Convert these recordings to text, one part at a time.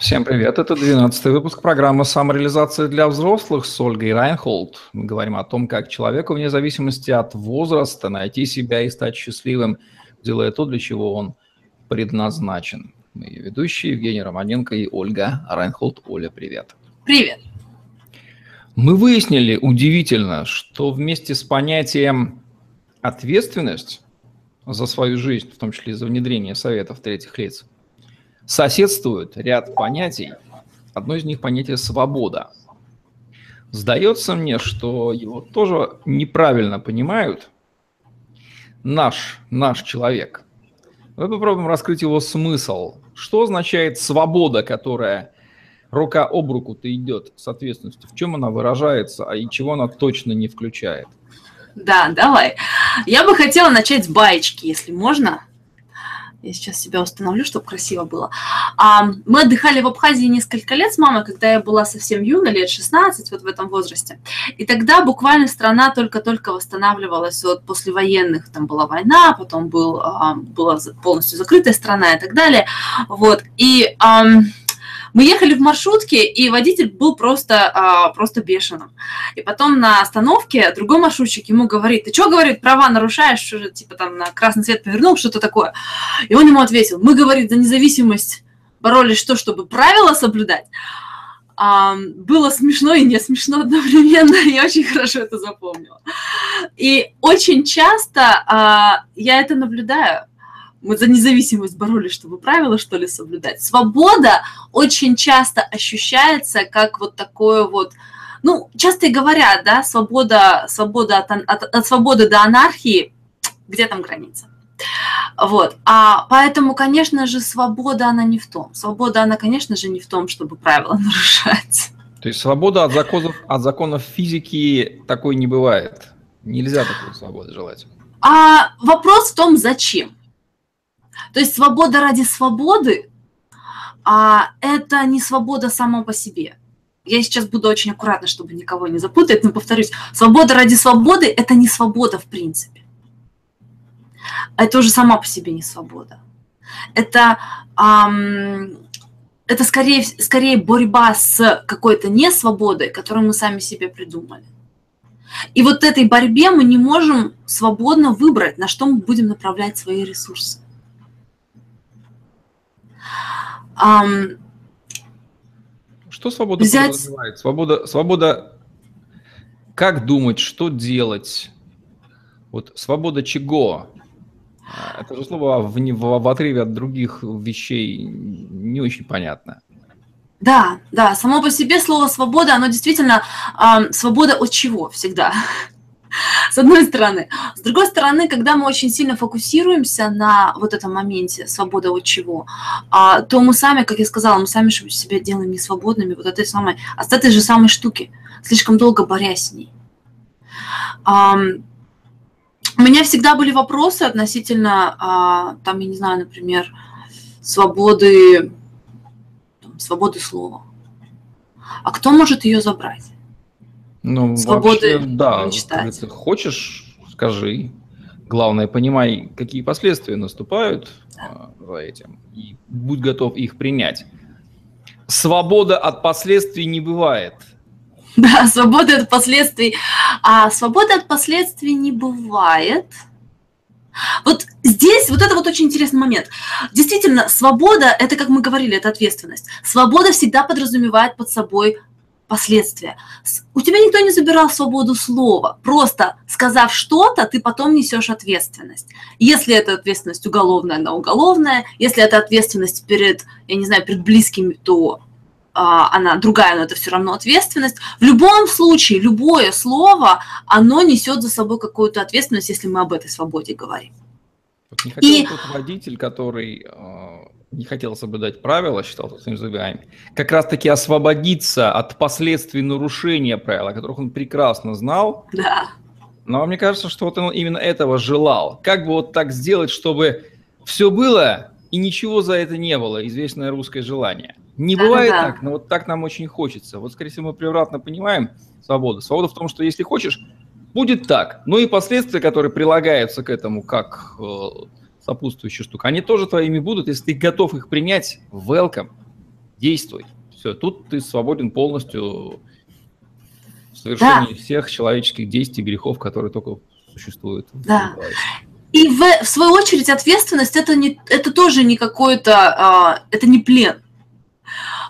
Всем привет, это 12 выпуск программы «Самореализация для взрослых» с Ольгой Райнхолд. Мы говорим о том, как человеку вне зависимости от возраста найти себя и стать счастливым, делая то, для чего он предназначен. Мы ее ведущие Евгений Романенко и Ольга Райнхолд. Оля, привет. Привет. Мы выяснили удивительно, что вместе с понятием ответственность за свою жизнь, в том числе за внедрение советов третьих лиц, соседствуют ряд понятий. Одно из них понятие «свобода». Сдается мне, что его тоже неправильно понимают наш, наш человек. Давай попробуем раскрыть его смысл. Что означает свобода, которая рука об руку-то идет с ответственностью? В чем она выражается, а и чего она точно не включает? Да, давай. Я бы хотела начать с баечки, если можно. Я сейчас себя установлю, чтобы красиво было. А, мы отдыхали в Абхазии несколько лет с мамой, когда я была совсем юной, лет 16, вот в этом возрасте. И тогда буквально страна только-только восстанавливалась от послевоенных. Там была война, потом был, а, была полностью закрытая страна и так далее. Вот. И... А, мы ехали в маршрутке, и водитель был просто, а, просто бешеным. И потом на остановке другой маршрутчик ему говорит, ты что, говорит, права нарушаешь, что же, типа там на красный свет повернул, что-то такое. И он ему ответил, мы, говорит, за независимость боролись что, чтобы правила соблюдать. А, было смешно и не смешно одновременно, я очень хорошо это запомнила. И очень часто а, я это наблюдаю мы за независимость боролись, чтобы правила, что ли, соблюдать. Свобода очень часто ощущается как вот такое вот, ну, часто и говорят, да, свобода, свобода от, от, от свободы до анархии, где там граница? Вот. А поэтому, конечно же, свобода, она не в том. Свобода, она, конечно же, не в том, чтобы правила нарушать. То есть свобода от законов, от законов физики такой не бывает. Нельзя такой свободы желать. А вопрос в том, зачем. То есть свобода ради свободы, а это не свобода сама по себе. Я сейчас буду очень аккуратна, чтобы никого не запутать, но повторюсь, свобода ради свободы – это не свобода в принципе. Это уже сама по себе не свобода. Это, эм, это скорее, скорее борьба с какой-то несвободой, которую мы сами себе придумали. И вот этой борьбе мы не можем свободно выбрать, на что мы будем направлять свои ресурсы. Um, что свобода взять... подразумевает? Свобода, свобода как думать, что делать? Вот свобода чего? А, это же слово в, в, в отрыве от других вещей не очень понятно. Да, да, само по себе слово свобода, оно действительно э, свобода от чего всегда с одной стороны. С другой стороны, когда мы очень сильно фокусируемся на вот этом моменте, свобода от чего, а, то мы сами, как я сказала, мы сами себя делаем несвободными вот этой самой, от этой же самой штуки, слишком долго борясь с ней. У меня всегда были вопросы относительно, а, там, я не знаю, например, свободы, свободы слова. А кто может ее забрать? Ну, свободы вообще, да, мечтать. Хочешь, скажи. Главное, понимай, какие последствия наступают да. за этим, и будь готов их принять. Свобода от последствий не бывает. Да, свобода от последствий. А свобода от последствий не бывает. Вот здесь вот это вот очень интересный момент. Действительно, свобода, это, как мы говорили, это ответственность. Свобода всегда подразумевает под собой последствия. У тебя никто не забирал свободу слова. Просто сказав что-то, ты потом несешь ответственность. Если это ответственность уголовная, она уголовная. Если это ответственность перед, я не знаю, перед близкими, то а, она другая, но это все равно ответственность. В любом случае, любое слово, оно несет за собой какую-то ответственность, если мы об этой свободе говорим. Вот не хотел И... тот водитель, который а, не хотел соблюдать правила, считал своими зубами, как раз-таки освободиться от последствий нарушения правил, о которых он прекрасно знал. Да. Но мне кажется, что вот он именно этого желал. Как бы вот так сделать, чтобы все было и ничего за это не было, известное русское желание. Не да, бывает да. так, но вот так нам очень хочется. Вот, скорее всего, мы превратно понимаем свободу. Свобода в том, что если хочешь, будет так. Ну и последствия, которые прилагаются к этому, как сопутствующие штуки, они тоже твоими будут, если ты готов их принять, welcome. действуй. Все, тут ты свободен полностью в совершении да. всех человеческих действий, грехов, которые только существуют. Да. И в, в свою очередь ответственность это не это тоже не какое-то а, это не плен.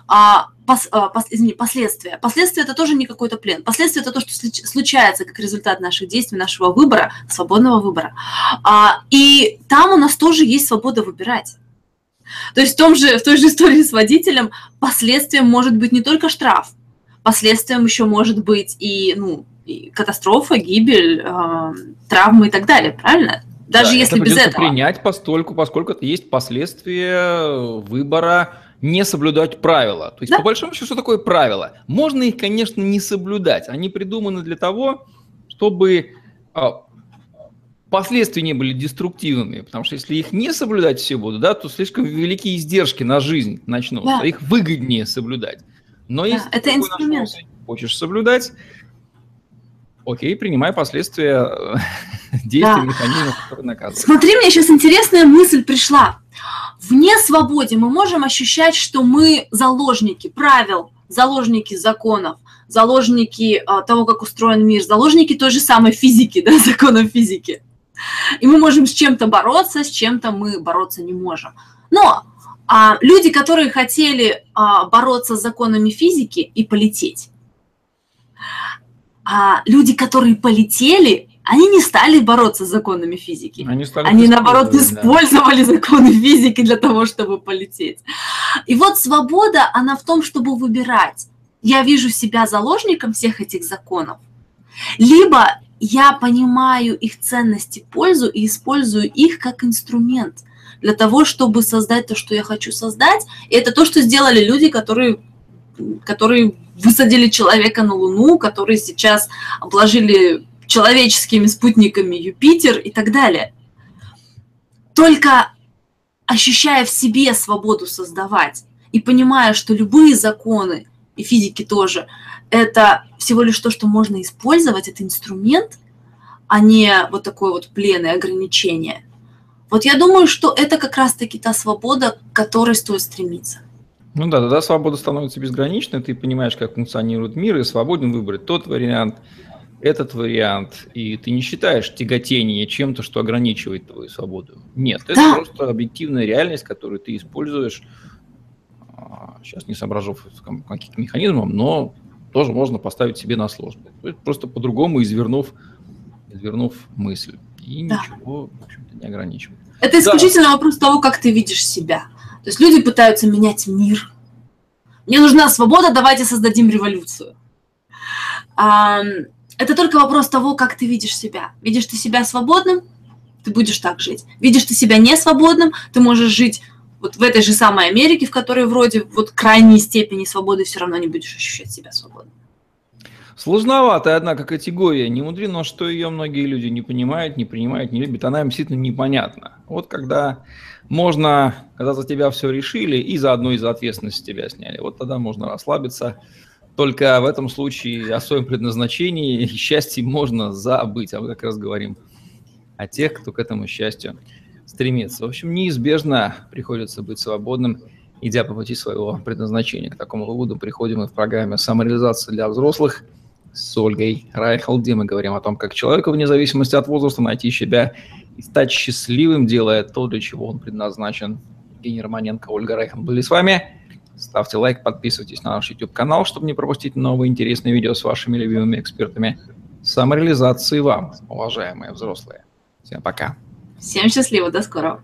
А, пос, а, пос, извини, последствия. Последствия это тоже не какой-то плен. Последствия это то, что случается как результат наших действий, нашего выбора, свободного выбора. А, и там у нас тоже есть свобода выбирать. То есть в, том же, в той же истории с водителем последствием может быть не только штраф, последствием еще может быть и, ну, и катастрофа, гибель, э, травмы и так далее, правильно? Даже да, если это без этого. принять постольку, поскольку это есть последствия выбора не соблюдать правила. То есть, да. по большому счету, что такое правило? Можно их, конечно, не соблюдать. Они придуманы для того, чтобы а, последствия не были деструктивными, потому что если их не соблюдать все будут, да, то слишком великие издержки на жизнь начнутся, да. их выгоднее соблюдать. Но да, если это инструмент. хочешь соблюдать, окей, принимай последствия э, действий да. механизмов, которые наказывают. Смотри, мне сейчас интересная мысль пришла. Вне свободе мы можем ощущать, что мы заложники правил, заложники законов, заложники а, того, как устроен мир, заложники той же самой физики, да, законов физики. И мы можем с чем-то бороться, с чем-то мы бороться не можем. Но а, люди, которые хотели а, бороться с законами физики и полететь, а люди, которые полетели, они не стали бороться с законами физики. Они, стали они наоборот, использовали да. законы физики для того, чтобы полететь. И вот свобода, она в том, чтобы выбирать. Я вижу себя заложником всех этих законов. Либо я понимаю их ценность и пользу и использую их как инструмент для того, чтобы создать то, что я хочу создать. И это то, что сделали люди, которые, которые высадили человека на Луну, которые сейчас обложили человеческими спутниками Юпитер и так далее. Только ощущая в себе свободу создавать и понимая, что любые законы и физики тоже – это всего лишь то, что можно использовать, это инструмент, а не вот такой вот плен и ограничение. Вот я думаю, что это как раз-таки та свобода, к которой стоит стремиться. Ну да, тогда свобода становится безграничной, ты понимаешь, как функционирует мир, и свободен выбрать тот вариант, этот вариант, и ты не считаешь тяготение чем-то, что ограничивает твою свободу. Нет, это да. просто объективная реальность, которую ты используешь, сейчас а, не соображу каких-то механизмов, но тоже можно поставить себе на сложное. Просто по-другому извернув, извернув мысль. И да. ничего, в общем-то, не ограничивает. Это исключительно да. вопрос того, как ты видишь себя. То есть люди пытаются менять мир. Мне нужна свобода, давайте создадим революцию. Это только вопрос того, как ты видишь себя. Видишь ты себя свободным, ты будешь так жить. Видишь ты себя не свободным, ты можешь жить вот в этой же самой Америке, в которой вроде вот крайней степени свободы все равно не будешь ощущать себя свободным. Сложноватая, однако, категория. Не мудрено, что ее многие люди не понимают, не принимают, не любят. Она им действительно непонятна. Вот когда можно, когда за тебя все решили и заодно и за ответственность тебя сняли, вот тогда можно расслабиться. Только в этом случае о своем предназначении и счастье можно забыть. А мы как раз говорим о тех, кто к этому счастью стремится. В общем, неизбежно приходится быть свободным, идя по пути своего предназначения. К такому выводу приходим мы в программе «Самореализация для взрослых» с Ольгой Райхел, где мы говорим о том, как человеку вне зависимости от возраста найти себя и стать счастливым, делая то, для чего он предназначен. Евгений Романенко, Ольга Райхел были с вами. Ставьте лайк, подписывайтесь на наш YouTube-канал, чтобы не пропустить новые интересные видео с вашими любимыми экспертами. Самореализации вам, уважаемые взрослые. Всем пока. Всем счастливо, до скорого.